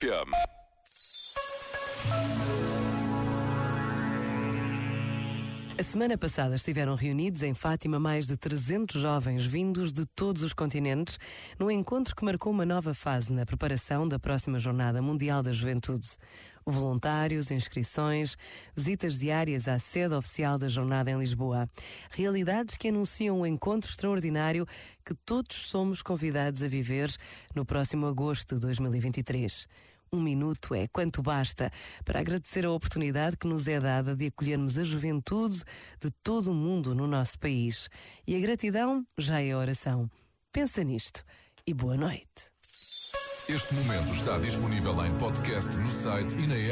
Björn. A semana passada estiveram reunidos em Fátima mais de 300 jovens vindos de todos os continentes num encontro que marcou uma nova fase na preparação da próxima Jornada Mundial da Juventude. Voluntários, inscrições, visitas diárias à sede oficial da jornada em Lisboa. Realidades que anunciam um encontro extraordinário que todos somos convidados a viver no próximo agosto de 2023. Um minuto é quanto basta para agradecer a oportunidade que nos é dada de acolhermos a juventude de todo o mundo no nosso país. E a gratidão já é oração. Pensa nisto e boa noite. Este momento está disponível em podcast no site e na app.